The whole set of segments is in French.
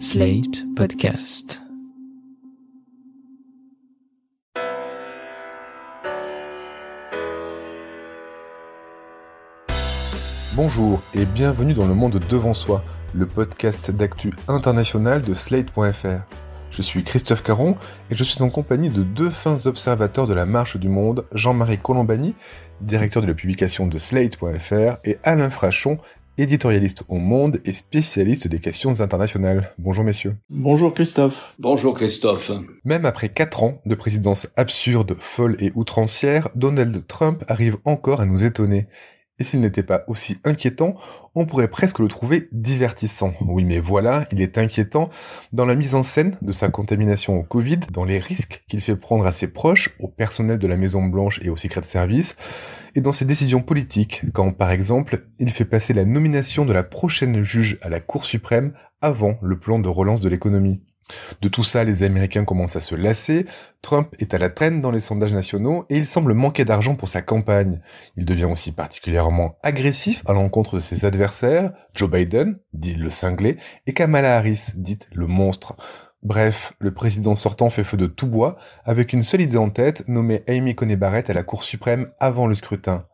Slate Podcast. Bonjour et bienvenue dans le monde devant soi, le podcast d'actu international de Slate.fr. Je suis Christophe Caron et je suis en compagnie de deux fins observateurs de la marche du monde, Jean-Marie Colombani, directeur de la publication de Slate.fr, et Alain Frachon, éditorialiste au Monde et spécialiste des questions internationales. Bonjour messieurs. Bonjour Christophe. Bonjour Christophe. Même après quatre ans de présidence absurde, folle et outrancière, Donald Trump arrive encore à nous étonner. Et s'il n'était pas aussi inquiétant, on pourrait presque le trouver divertissant. Oui, mais voilà, il est inquiétant dans la mise en scène de sa contamination au Covid, dans les risques qu'il fait prendre à ses proches, au personnel de la Maison Blanche et au Secret Service, et dans ses décisions politiques, quand par exemple, il fait passer la nomination de la prochaine juge à la Cour suprême avant le plan de relance de l'économie. De tout ça, les Américains commencent à se lasser, Trump est à la traîne dans les sondages nationaux et il semble manquer d'argent pour sa campagne. Il devient aussi particulièrement agressif à l'encontre de ses adversaires, Joe Biden, dit le cinglé, et Kamala Harris, dite le monstre. Bref, le président sortant fait feu de tout bois, avec une seule idée en tête, nommer Amy Coney Barrett à la Cour suprême avant le scrutin.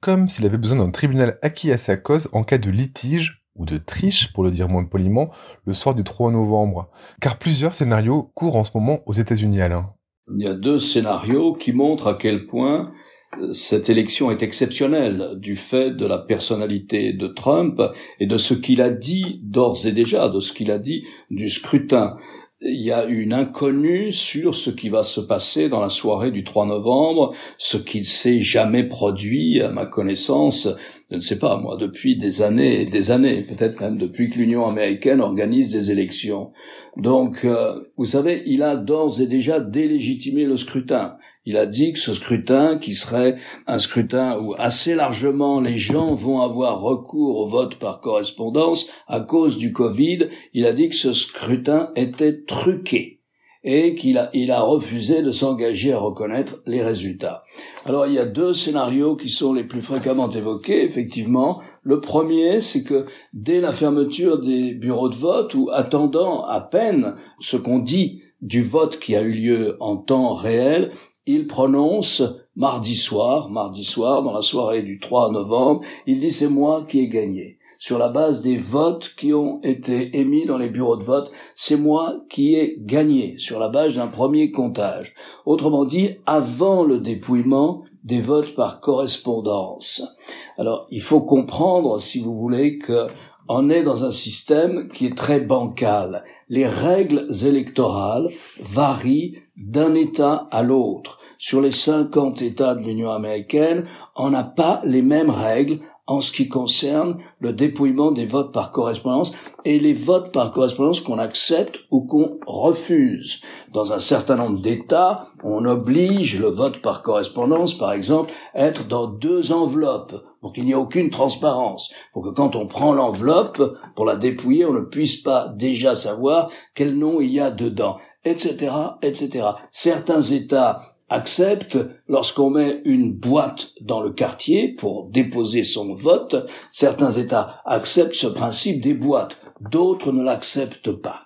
Comme s'il avait besoin d'un tribunal acquis à sa cause en cas de litige ou de triche, pour le dire moins poliment, le soir du 3 novembre. Car plusieurs scénarios courent en ce moment aux États-Unis, Alain. Il y a deux scénarios qui montrent à quel point euh, cette élection est exceptionnelle du fait de la personnalité de Trump et de ce qu'il a dit d'ores et déjà, de ce qu'il a dit du scrutin il y a une inconnue sur ce qui va se passer dans la soirée du 3 novembre, ce qui ne s'est jamais produit, à ma connaissance, je ne sais pas, moi, depuis des années et des années, peut-être même depuis que l'Union américaine organise des élections. Donc, euh, vous savez, il a d'ores et déjà délégitimé le scrutin. Il a dit que ce scrutin, qui serait un scrutin où assez largement les gens vont avoir recours au vote par correspondance à cause du Covid, il a dit que ce scrutin était truqué et qu'il a, a refusé de s'engager à reconnaître les résultats. Alors il y a deux scénarios qui sont les plus fréquemment évoqués, effectivement. Le premier, c'est que dès la fermeture des bureaux de vote, ou attendant à peine ce qu'on dit du vote qui a eu lieu en temps réel, il prononce mardi soir, mardi soir, dans la soirée du 3 novembre, il dit c'est moi qui ai gagné. Sur la base des votes qui ont été émis dans les bureaux de vote, c'est moi qui ai gagné, sur la base d'un premier comptage. Autrement dit, avant le dépouillement des votes par correspondance. Alors, il faut comprendre, si vous voulez, que on est dans un système qui est très bancal. Les règles électorales varient d'un État à l'autre. Sur les 50 États de l'Union américaine, on n'a pas les mêmes règles en ce qui concerne le dépouillement des votes par correspondance et les votes par correspondance qu'on accepte ou qu'on refuse. Dans un certain nombre d'États, on oblige le vote par correspondance, par exemple, à être dans deux enveloppes pour qu'il n'y ait aucune transparence, pour que quand on prend l'enveloppe pour la dépouiller, on ne puisse pas déjà savoir quel nom il y a dedans, etc., etc. Certains États accepte lorsqu'on met une boîte dans le quartier pour déposer son vote. Certains États acceptent ce principe des boîtes, d'autres ne l'acceptent pas.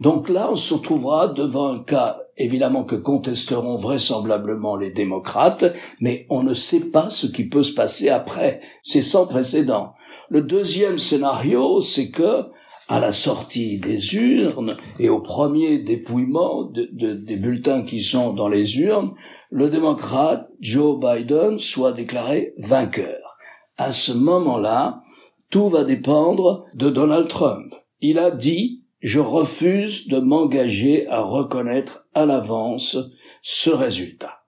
Donc là, on se retrouvera devant un cas évidemment que contesteront vraisemblablement les démocrates, mais on ne sait pas ce qui peut se passer après. C'est sans précédent. Le deuxième scénario, c'est que à la sortie des urnes et au premier dépouillement des bulletins qui sont dans les urnes, le démocrate Joe Biden soit déclaré vainqueur. À ce moment-là, tout va dépendre de Donald Trump. Il a dit je refuse de m'engager à reconnaître à l'avance ce résultat.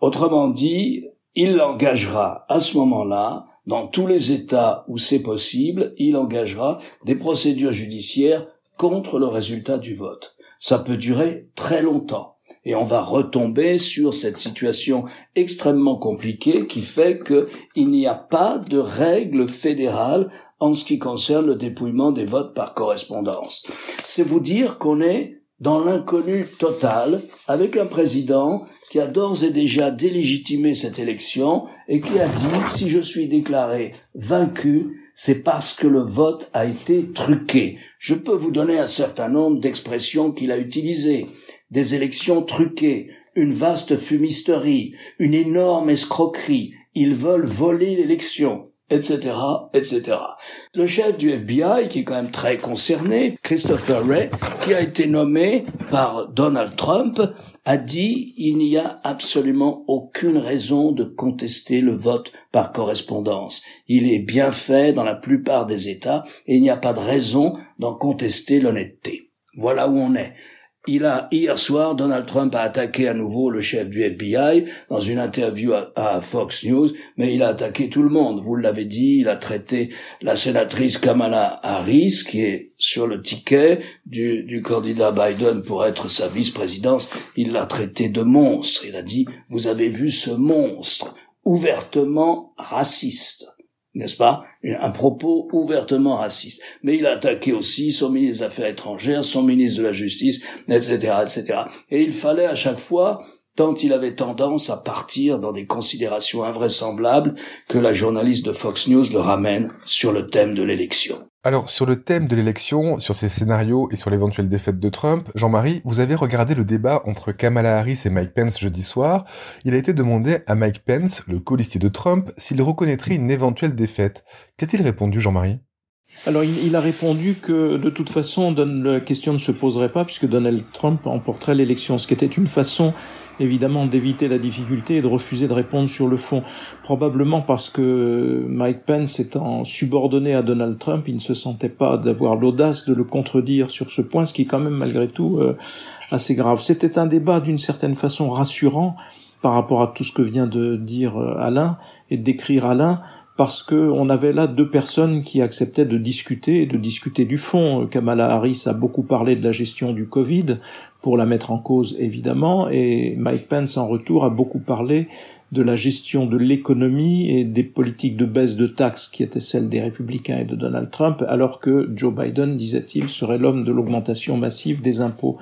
Autrement dit, il l'engagera à ce moment-là dans tous les États où c'est possible, il engagera des procédures judiciaires contre le résultat du vote. Ça peut durer très longtemps. Et on va retomber sur cette situation extrêmement compliquée qui fait qu'il n'y a pas de règle fédérale en ce qui concerne le dépouillement des votes par correspondance. C'est vous dire qu'on est dans l'inconnu total avec un président qui a d'ores et déjà délégitimé cette élection et qui a dit si je suis déclaré vaincu, c'est parce que le vote a été truqué. Je peux vous donner un certain nombre d'expressions qu'il a utilisées. Des élections truquées, une vaste fumisterie, une énorme escroquerie. Ils veulent voler l'élection etc., etc. Le chef du FBI, qui est quand même très concerné, Christopher Wray, qui a été nommé par Donald Trump, a dit il n'y a absolument aucune raison de contester le vote par correspondance. Il est bien fait dans la plupart des États et il n'y a pas de raison d'en contester l'honnêteté. Voilà où on est. Il a hier soir, Donald Trump a attaqué à nouveau le chef du FBI dans une interview à, Fox News, mais il a attaqué tout le monde. Vous l'avez dit, il a traité la sénatrice Kamala Harris, qui est sur le ticket du, du candidat Biden pour être sa vice-présidence. Il l'a traité de monstre. Il a dit, vous avez vu ce monstre ouvertement raciste n'est-ce pas Un propos ouvertement raciste. Mais il a attaqué aussi son ministre des Affaires étrangères, son ministre de la Justice, etc., etc. Et il fallait à chaque fois tant il avait tendance à partir dans des considérations invraisemblables que la journaliste de Fox News le ramène sur le thème de l'élection. Alors, sur le thème de l'élection, sur ces scénarios et sur l'éventuelle défaite de Trump, Jean-Marie, vous avez regardé le débat entre Kamala Harris et Mike Pence jeudi soir. Il a été demandé à Mike Pence, le colistier de Trump, s'il reconnaîtrait une éventuelle défaite. Qu'a-t-il répondu, Jean-Marie? Alors il, a répondu que de toute façon la question ne se poserait pas puisque Donald Trump emporterait l'élection, ce qui était une façon évidemment d'éviter la difficulté et de refuser de répondre sur le fond. Probablement parce que Mike Pence étant subordonné à Donald Trump, il ne se sentait pas d'avoir l'audace de le contredire sur ce point, ce qui est quand même malgré tout euh, assez grave. C'était un débat d'une certaine façon rassurant par rapport à tout ce que vient de dire euh, Alain et d'écrire Alain parce que on avait là deux personnes qui acceptaient de discuter, de discuter du fond. Kamala Harris a beaucoup parlé de la gestion du Covid pour la mettre en cause évidemment, et Mike Pence en retour a beaucoup parlé de la gestion de l'économie et des politiques de baisse de taxes qui étaient celles des républicains et de Donald Trump, alors que Joe Biden, disait-il, serait l'homme de l'augmentation massive des impôts.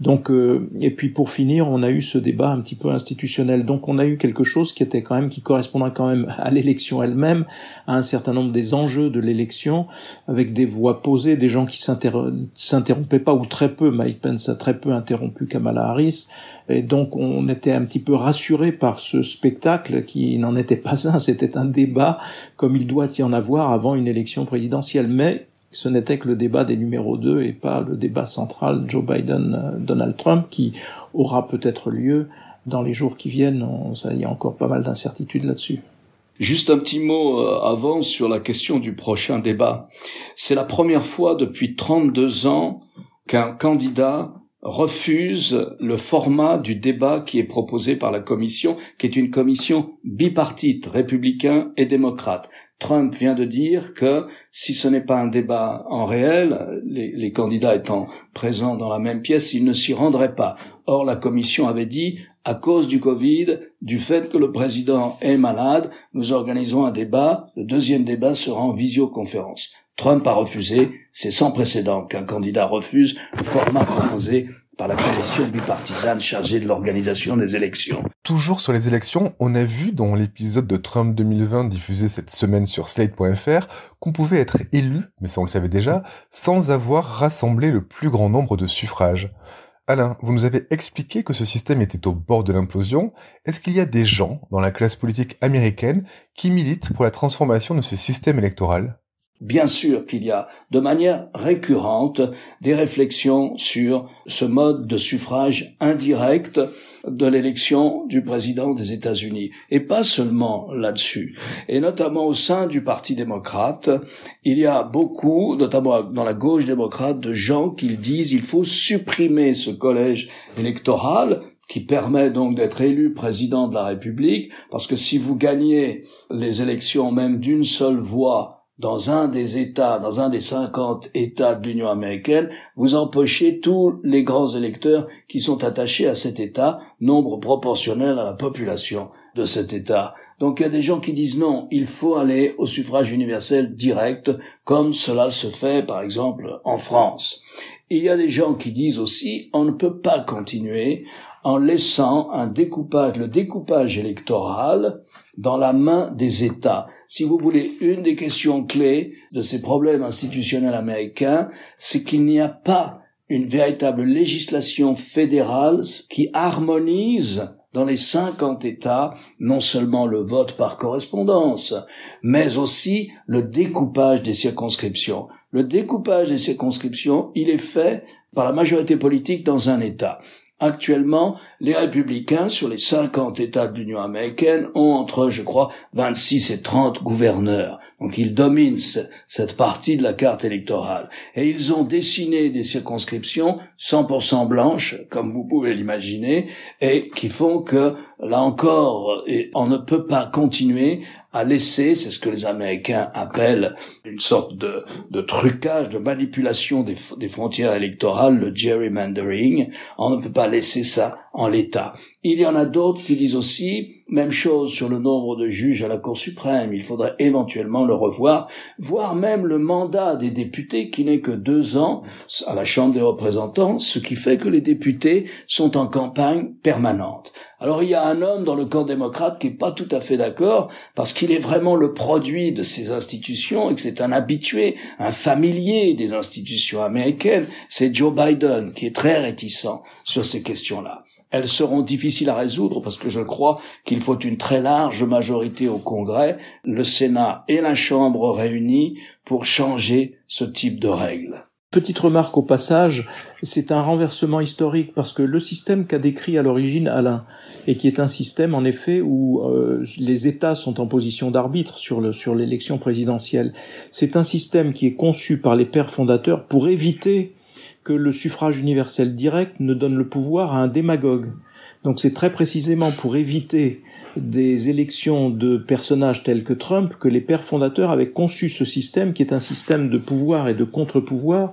Donc, euh, et puis pour finir, on a eu ce débat un petit peu institutionnel. Donc, on a eu quelque chose qui était quand même qui correspondait quand même à l'élection elle-même, à un certain nombre des enjeux de l'élection, avec des voix posées, des gens qui s'interrompaient pas ou très peu. Mike Pence a très peu interrompu Kamala Harris. Et donc on était un petit peu rassuré par ce spectacle qui n'en était pas un, c'était un débat comme il doit y en avoir avant une élection présidentielle. Mais ce n'était que le débat des numéros 2 et pas le débat central Joe Biden-Donald Trump qui aura peut-être lieu dans les jours qui viennent. il y a encore pas mal d'incertitudes là-dessus. Juste un petit mot euh, avant sur la question du prochain débat. C'est la première fois depuis 32 ans qu'un candidat refuse le format du débat qui est proposé par la commission, qui est une commission bipartite, républicain et démocrate. Trump vient de dire que si ce n'est pas un débat en réel, les, candidats étant présents dans la même pièce, il ne s'y rendrait pas. Or, la commission avait dit, à cause du Covid, du fait que le président est malade, nous organisons un débat. Le deuxième débat sera en visioconférence. Trump a refusé, c'est sans précédent qu'un candidat refuse le format proposé par la commission bipartisane chargée de l'organisation des élections. Toujours sur les élections, on a vu dans l'épisode de Trump 2020 diffusé cette semaine sur slate.fr qu'on pouvait être élu, mais ça on le savait déjà, sans avoir rassemblé le plus grand nombre de suffrages. Alain, vous nous avez expliqué que ce système était au bord de l'implosion. Est-ce qu'il y a des gens dans la classe politique américaine qui militent pour la transformation de ce système électoral? Bien sûr qu'il y a de manière récurrente des réflexions sur ce mode de suffrage indirect de l'élection du président des États-Unis. Et pas seulement là-dessus. Et notamment au sein du Parti démocrate, il y a beaucoup, notamment dans la gauche démocrate, de gens qui disent il faut supprimer ce collège électoral qui permet donc d'être élu président de la République, parce que si vous gagnez les élections même d'une seule voix dans un des États, dans un des 50 États de l'Union américaine, vous empochez tous les grands électeurs qui sont attachés à cet État, nombre proportionnel à la population de cet État. Donc il y a des gens qui disent non, il faut aller au suffrage universel direct, comme cela se fait par exemple en France. il y a des gens qui disent aussi on ne peut pas continuer en laissant un découpage, le découpage électoral dans la main des États si vous voulez, une des questions clés de ces problèmes institutionnels américains, c'est qu'il n'y a pas une véritable législation fédérale qui harmonise dans les 50 États non seulement le vote par correspondance, mais aussi le découpage des circonscriptions. Le découpage des circonscriptions, il est fait par la majorité politique dans un État. Actuellement, les républicains, sur les 50 États de l'Union américaine, ont entre, je crois, 26 et 30 gouverneurs. Donc ils dominent cette partie de la carte électorale. Et ils ont dessiné des circonscriptions 100% blanches, comme vous pouvez l'imaginer, et qui font que, là encore, on ne peut pas continuer à laisser, c'est ce que les Américains appellent une sorte de, trucage, de manipulation des, des, frontières électorales, le gerrymandering. On ne peut pas laisser ça en l'état. Il y en a d'autres qui disent aussi, même chose sur le nombre de juges à la Cour suprême, il faudrait éventuellement le revoir, voire même le mandat des députés qui n'est que deux ans à la Chambre des représentants, ce qui fait que les députés sont en campagne permanente. Alors il y a un homme dans le camp démocrate qui est pas tout à fait d'accord parce qu'il est vraiment le produit de ces institutions et que c'est un habitué, un familier des institutions américaines, c'est Joe Biden qui est très réticent sur ces questions-là elles seront difficiles à résoudre parce que je crois qu'il faut une très large majorité au Congrès, le Sénat et la Chambre réunis pour changer ce type de règles. Petite remarque au passage, c'est un renversement historique parce que le système qu'a décrit à l'origine Alain, et qui est un système en effet où euh, les États sont en position d'arbitre sur le sur l'élection présidentielle, c'est un système qui est conçu par les pères fondateurs pour éviter que le suffrage universel direct ne donne le pouvoir à un démagogue. Donc c'est très précisément pour éviter des élections de personnages tels que Trump que les pères fondateurs avaient conçu ce système qui est un système de pouvoir et de contre-pouvoir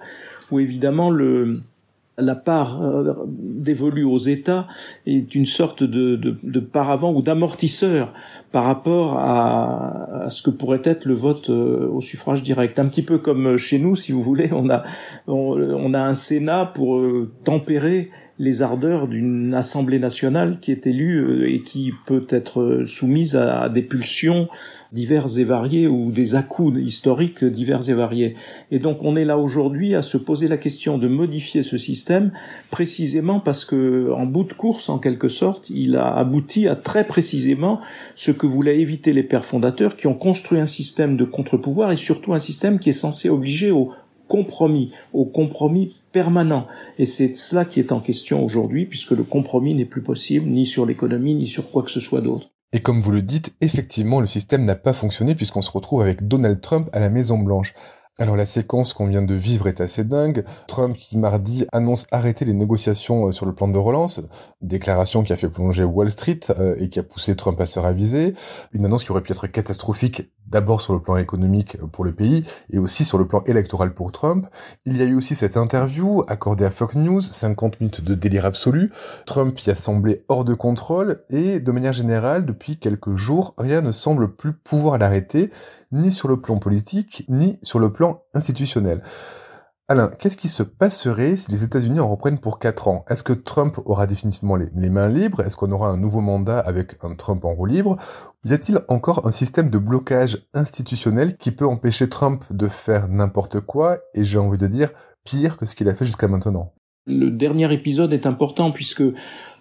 où évidemment le, la part euh, dévolue aux États est une sorte de, de, de paravent ou d'amortisseur par rapport à, ce que pourrait être le vote euh, au suffrage direct. Un petit peu comme chez nous, si vous voulez, on a, on, a un Sénat pour euh, tempérer les ardeurs d'une Assemblée nationale qui est élue et qui peut être soumise à des pulsions divers et variés ou des à historiques divers et variés. Et donc on est là aujourd'hui à se poser la question de modifier ce système précisément parce que en bout de course en quelque sorte, il a abouti à très précisément ce que voulaient éviter les pères fondateurs qui ont construit un système de contre-pouvoir et surtout un système qui est censé obliger au compromis, au compromis permanent. Et c'est cela qui est en question aujourd'hui, puisque le compromis n'est plus possible, ni sur l'économie, ni sur quoi que ce soit d'autre. Et comme vous le dites, effectivement, le système n'a pas fonctionné puisqu'on se retrouve avec Donald Trump à la Maison Blanche. Alors la séquence qu'on vient de vivre est assez dingue. Trump qui mardi annonce arrêter les négociations euh, sur le plan de relance, déclaration qui a fait plonger Wall Street euh, et qui a poussé Trump à se raviser, une annonce qui aurait pu être catastrophique d'abord sur le plan économique pour le pays et aussi sur le plan électoral pour Trump. Il y a eu aussi cette interview accordée à Fox News, 50 minutes de délire absolu. Trump y a semblé hors de contrôle et de manière générale, depuis quelques jours, rien ne semble plus pouvoir l'arrêter ni sur le plan politique, ni sur le plan institutionnel. Alain, qu'est-ce qui se passerait si les États-Unis en reprennent pour 4 ans? Est-ce que Trump aura définitivement les, mains libres? Est-ce qu'on aura un nouveau mandat avec un Trump en roue libre? Y a-t-il encore un système de blocage institutionnel qui peut empêcher Trump de faire n'importe quoi? Et j'ai envie de dire pire que ce qu'il a fait jusqu'à maintenant le dernier épisode est important puisque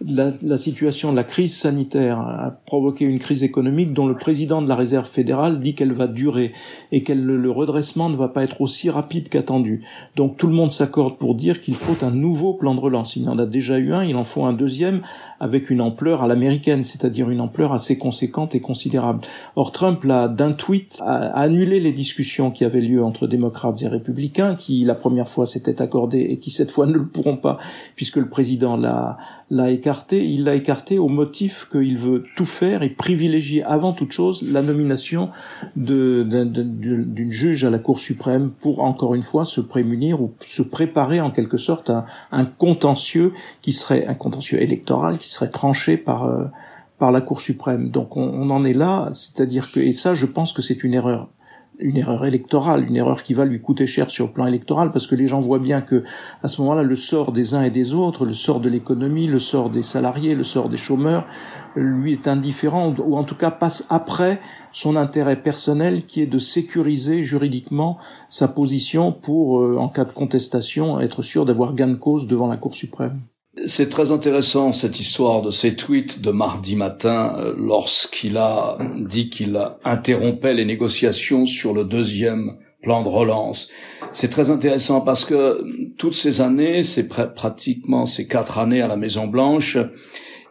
la, situation de la crise sanitaire a provoqué une crise économique dont le président de la Réserve fédérale dit qu'elle va durer et que le redressement ne va pas être aussi rapide qu'attendu. Donc tout le monde s'accorde pour dire qu'il faut un nouveau plan de relance. Il y en a déjà eu un, il en faut un deuxième avec une ampleur à l'américaine, c'est-à-dire une ampleur assez conséquente et considérable. Or Trump l'a d'un tweet a annulé les discussions qui avaient lieu entre démocrates et républicains, qui la première fois s'étaient accordées et qui cette fois ne le pourront pas puisque le président l'a l'a écarté, il l'a écarté au motif qu'il veut tout faire et privilégier avant toute chose la nomination d'une juge à la Cour suprême pour encore une fois se prémunir ou se préparer en quelque sorte à un contentieux qui serait un contentieux électoral serait tranché par euh, par la Cour suprême. Donc on, on en est là, c'est-à-dire que et ça je pense que c'est une erreur une erreur électorale, une erreur qui va lui coûter cher sur le plan électoral, parce que les gens voient bien que à ce moment-là, le sort des uns et des autres, le sort de l'économie, le sort des salariés, le sort des chômeurs, lui est indifférent, ou en tout cas passe après son intérêt personnel, qui est de sécuriser juridiquement sa position pour, euh, en cas de contestation, être sûr d'avoir gain de cause devant la Cour suprême. C'est très intéressant cette histoire de ces tweets de mardi matin euh, lorsqu'il a dit qu'il interrompait les négociations sur le deuxième plan de relance. C'est très intéressant parce que toutes ces années, c'est pratiquement ces quatre années à la Maison Blanche,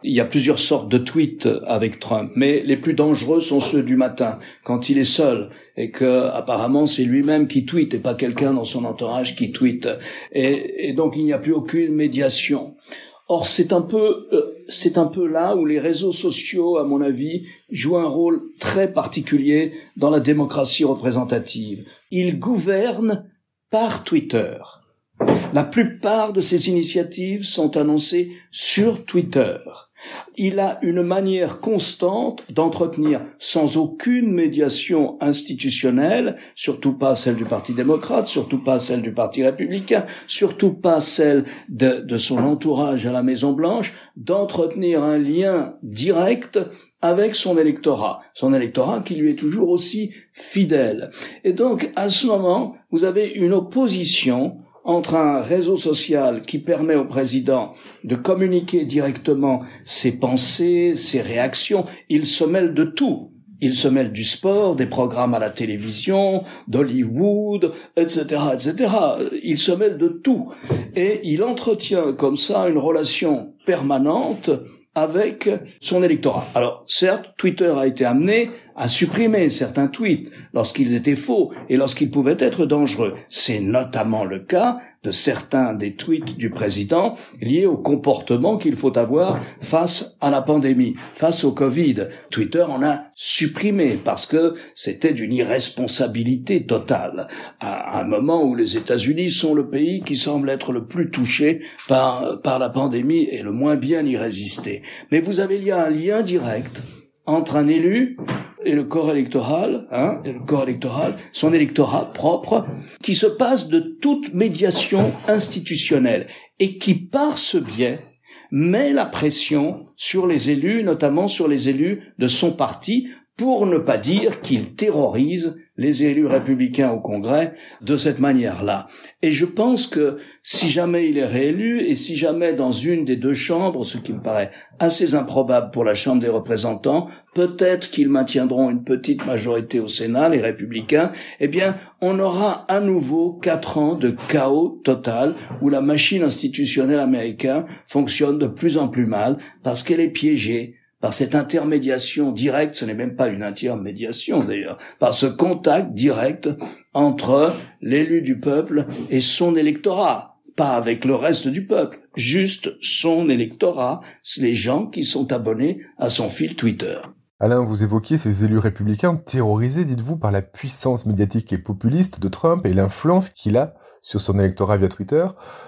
il y a plusieurs sortes de tweets avec Trump, mais les plus dangereux sont ceux du matin, quand il est seul et que apparemment c'est lui-même qui tweet et pas quelqu'un dans son entourage qui tweet. Et, donc il n'y a plus aucune médiation. Or c'est un peu euh, c'est un peu là où les réseaux sociaux, à mon avis, jouent un rôle très particulier dans la démocratie représentative. Ils gouvernent par Twitter. La plupart de ces initiatives sont annoncées sur Twitter il a une manière constante d'entretenir sans aucune médiation institutionnelle, surtout pas celle du Parti démocrate, surtout pas celle du Parti républicain, surtout pas celle de, son entourage à la Maison Blanche, d'entretenir un lien direct avec son électorat, son électorat qui lui est toujours aussi fidèle. Et donc, à ce moment, vous avez une opposition entre un réseau social qui permet au président de communiquer directement ses pensées, ses réactions, il se mêle de tout. Il se mêle du sport, des programmes à la télévision, d'Hollywood, etc., etc. Il se mêle de tout. Et il entretient comme ça une relation permanente avec son électorat. Alors, certes, Twitter a été amené à supprimer certains tweets lorsqu'ils étaient faux et lorsqu'ils pouvaient être dangereux. C'est notamment le cas de certains des tweets du président liés au comportement qu'il faut avoir face à la pandémie, face au Covid. Twitter en a supprimé parce que c'était d'une irresponsabilité totale. À un moment où les États-Unis sont le pays qui semble être le plus touché par, la pandémie et le moins bien y résister. Mais vous avez il un lien direct entre un élu et le corps électoral, hein, électoral, son électorat propre, qui se passe de toute médiation institutionnelle et qui, par ce biais, met la pression sur les élus, notamment sur les élus de son parti, pour ne pas dire qu'il terrorise les élus républicains au Congrès de cette manière-là. Et je pense que si jamais il est réélu et si jamais dans une des deux chambres, ce qui me paraît assez improbable pour la Chambre des représentants, peut-être qu'ils maintiendront une petite majorité au Sénat, les républicains, eh bien, on aura à nouveau quatre ans de chaos total où la machine institutionnelle américaine fonctionne de plus en plus mal parce qu'elle est piégée par cette intermédiation directe, ce n'est même pas une intermédiation d'ailleurs, par ce contact direct entre l'élu du peuple et son électorat pas avec le reste du peuple, juste son électorat, les gens qui sont abonnés à son fil Twitter. Alain, vous évoquiez ces élus républicains terrorisés, dites-vous, par la puissance médiatique et populiste de Trump et l'influence qu'il a sur son électorat via Twitter.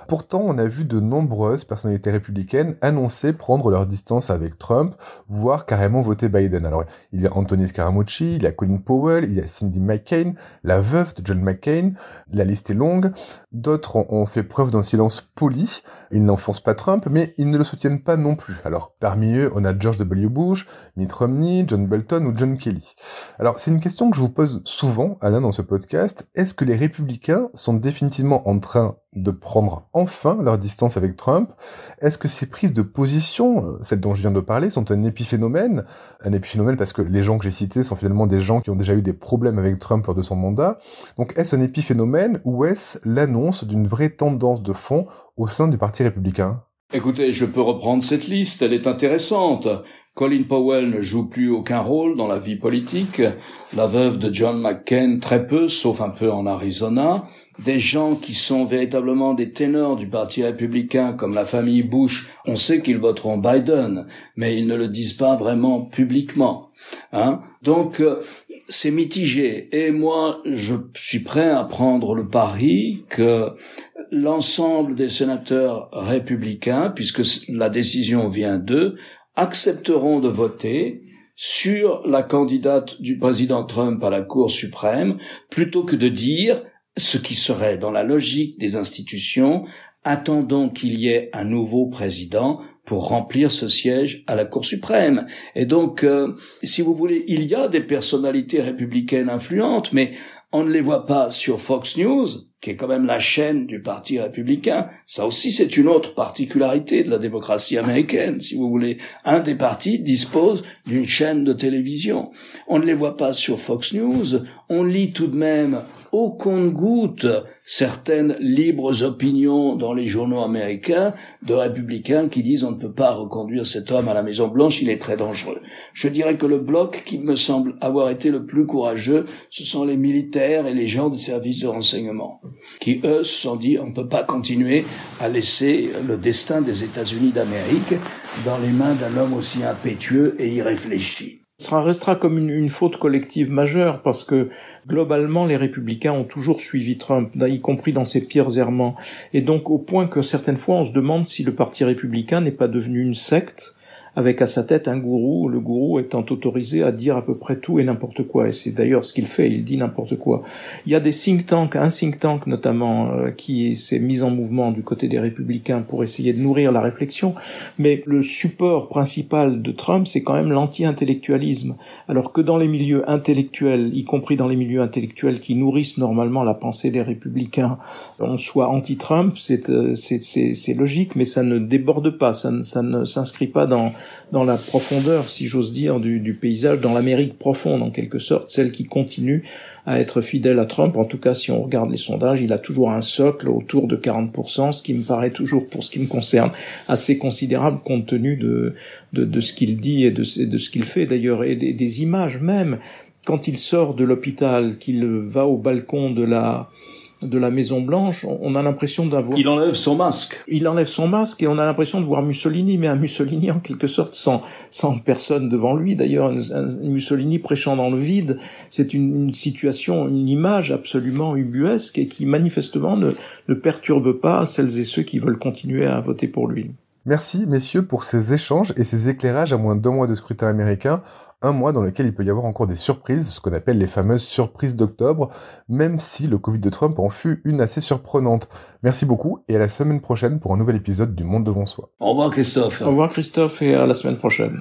Pourtant, on a vu de nombreuses personnalités républicaines annoncer prendre leur distance avec Trump, voire carrément voter Biden. Alors, il y a Anthony Scaramucci, il y a Colin Powell, il y a Cindy McCain, la veuve de John McCain. La liste est longue. D'autres ont fait preuve d'un silence poli. Ils n'enfoncent pas Trump, mais ils ne le soutiennent pas non plus. Alors, parmi eux, on a George W. Bush, Mitt Romney, John Bolton ou John Kelly. Alors, c'est une question que je vous pose souvent, Alain, dans ce podcast. Est-ce que les républicains sont définitivement en train de prendre enfin leur distance avec Trump. Est-ce que ces prises de position, euh, celles dont je viens de parler, sont un épiphénomène? Un épiphénomène parce que les gens que j'ai cités sont finalement des gens qui ont déjà eu des problèmes avec Trump lors de son mandat. Donc est-ce un épiphénomène ou est-ce l'annonce d'une vraie tendance de fond au sein du Parti républicain? Écoutez, je peux reprendre cette liste, elle est intéressante. Colin Powell ne joue plus aucun rôle dans la vie politique. La veuve de John McCain très peu, sauf un peu en Arizona des gens qui sont véritablement des ténors du Parti républicain, comme la famille Bush, on sait qu'ils voteront Biden, mais ils ne le disent pas vraiment publiquement. Hein Donc euh, c'est mitigé. Et moi, je suis prêt à prendre le pari que l'ensemble des sénateurs républicains, puisque la décision vient d'eux, accepteront de voter sur la candidate du président Trump à la Cour suprême, plutôt que de dire ce qui serait dans la logique des institutions, attendons qu'il y ait un nouveau président pour remplir ce siège à la Cour suprême. Et donc, euh, si vous voulez, il y a des personnalités républicaines influentes, mais on ne les voit pas sur Fox News, qui est quand même la chaîne du Parti républicain. Ça aussi, c'est une autre particularité de la démocratie américaine, si vous voulez. Un des partis dispose d'une chaîne de télévision. On ne les voit pas sur Fox News. On lit tout de même au compte-goutte certaines libres opinions dans les journaux américains de républicains qui disent on ne peut pas reconduire cet homme à la Maison Blanche, il est très dangereux. Je dirais que le bloc qui me semble avoir été le plus courageux, ce sont les militaires et les gens des services de renseignement, qui eux se sont dit on ne peut pas continuer à laisser le destin des États-Unis d'Amérique dans les mains d'un homme aussi impétueux et irréfléchi. Ça restera comme une, une, faute collective majeure parce que globalement les républicains ont toujours suivi Trump, y compris dans ses pires errements. Et donc au point que certaines fois on se demande si le parti républicain n'est pas devenu une secte avec à sa tête un gourou, le gourou étant autorisé à dire à peu près tout et n'importe quoi. Et c'est d'ailleurs ce qu'il fait, il dit n'importe quoi. Il y a des think tanks, un think tank notamment, euh, qui s'est mis en mouvement du côté des républicains pour essayer de nourrir la réflexion, mais le support principal de Trump, c'est quand même l'anti-intellectualisme. Alors que dans les milieux intellectuels, y compris dans les milieux intellectuels qui nourrissent normalement la pensée des républicains, on soit anti-Trump, c'est euh, logique, mais ça ne déborde pas, ça ne, ça ne s'inscrit pas dans dans la profondeur, si j'ose dire, du, du paysage, dans l'Amérique profonde en quelque sorte, celle qui continue à être fidèle à Trump. En tout cas, si on regarde les sondages, il a toujours un socle autour de 40%, ce qui me paraît toujours, pour ce qui me concerne, assez considérable compte tenu de, de, de ce qu'il dit et de, de ce qu'il fait d'ailleurs, et des, des images même. Quand il sort de l'hôpital, qu'il va au balcon de la de la Maison Blanche, on a l'impression d'avoir... Il enlève son masque. Il enlève son masque et on a l'impression de voir Mussolini, mais un Mussolini en quelque sorte sans, sans personne devant lui. D'ailleurs, un, Mussolini prêchant dans le vide, c'est une, une, situation, une image absolument ubuesque et qui manifestement ne, ne perturbe pas celles et ceux qui veulent continuer à voter pour lui. Merci messieurs pour ces échanges et ces éclairages à moins d'un mois de scrutin américain un mois dans lequel il peut y avoir encore des surprises, ce qu'on appelle les fameuses surprises d'octobre, même si le Covid de Trump en fut une assez surprenante. Merci beaucoup et à la semaine prochaine pour un nouvel épisode du Monde devant soi. Au revoir Christophe. Au revoir Christophe et à la semaine prochaine.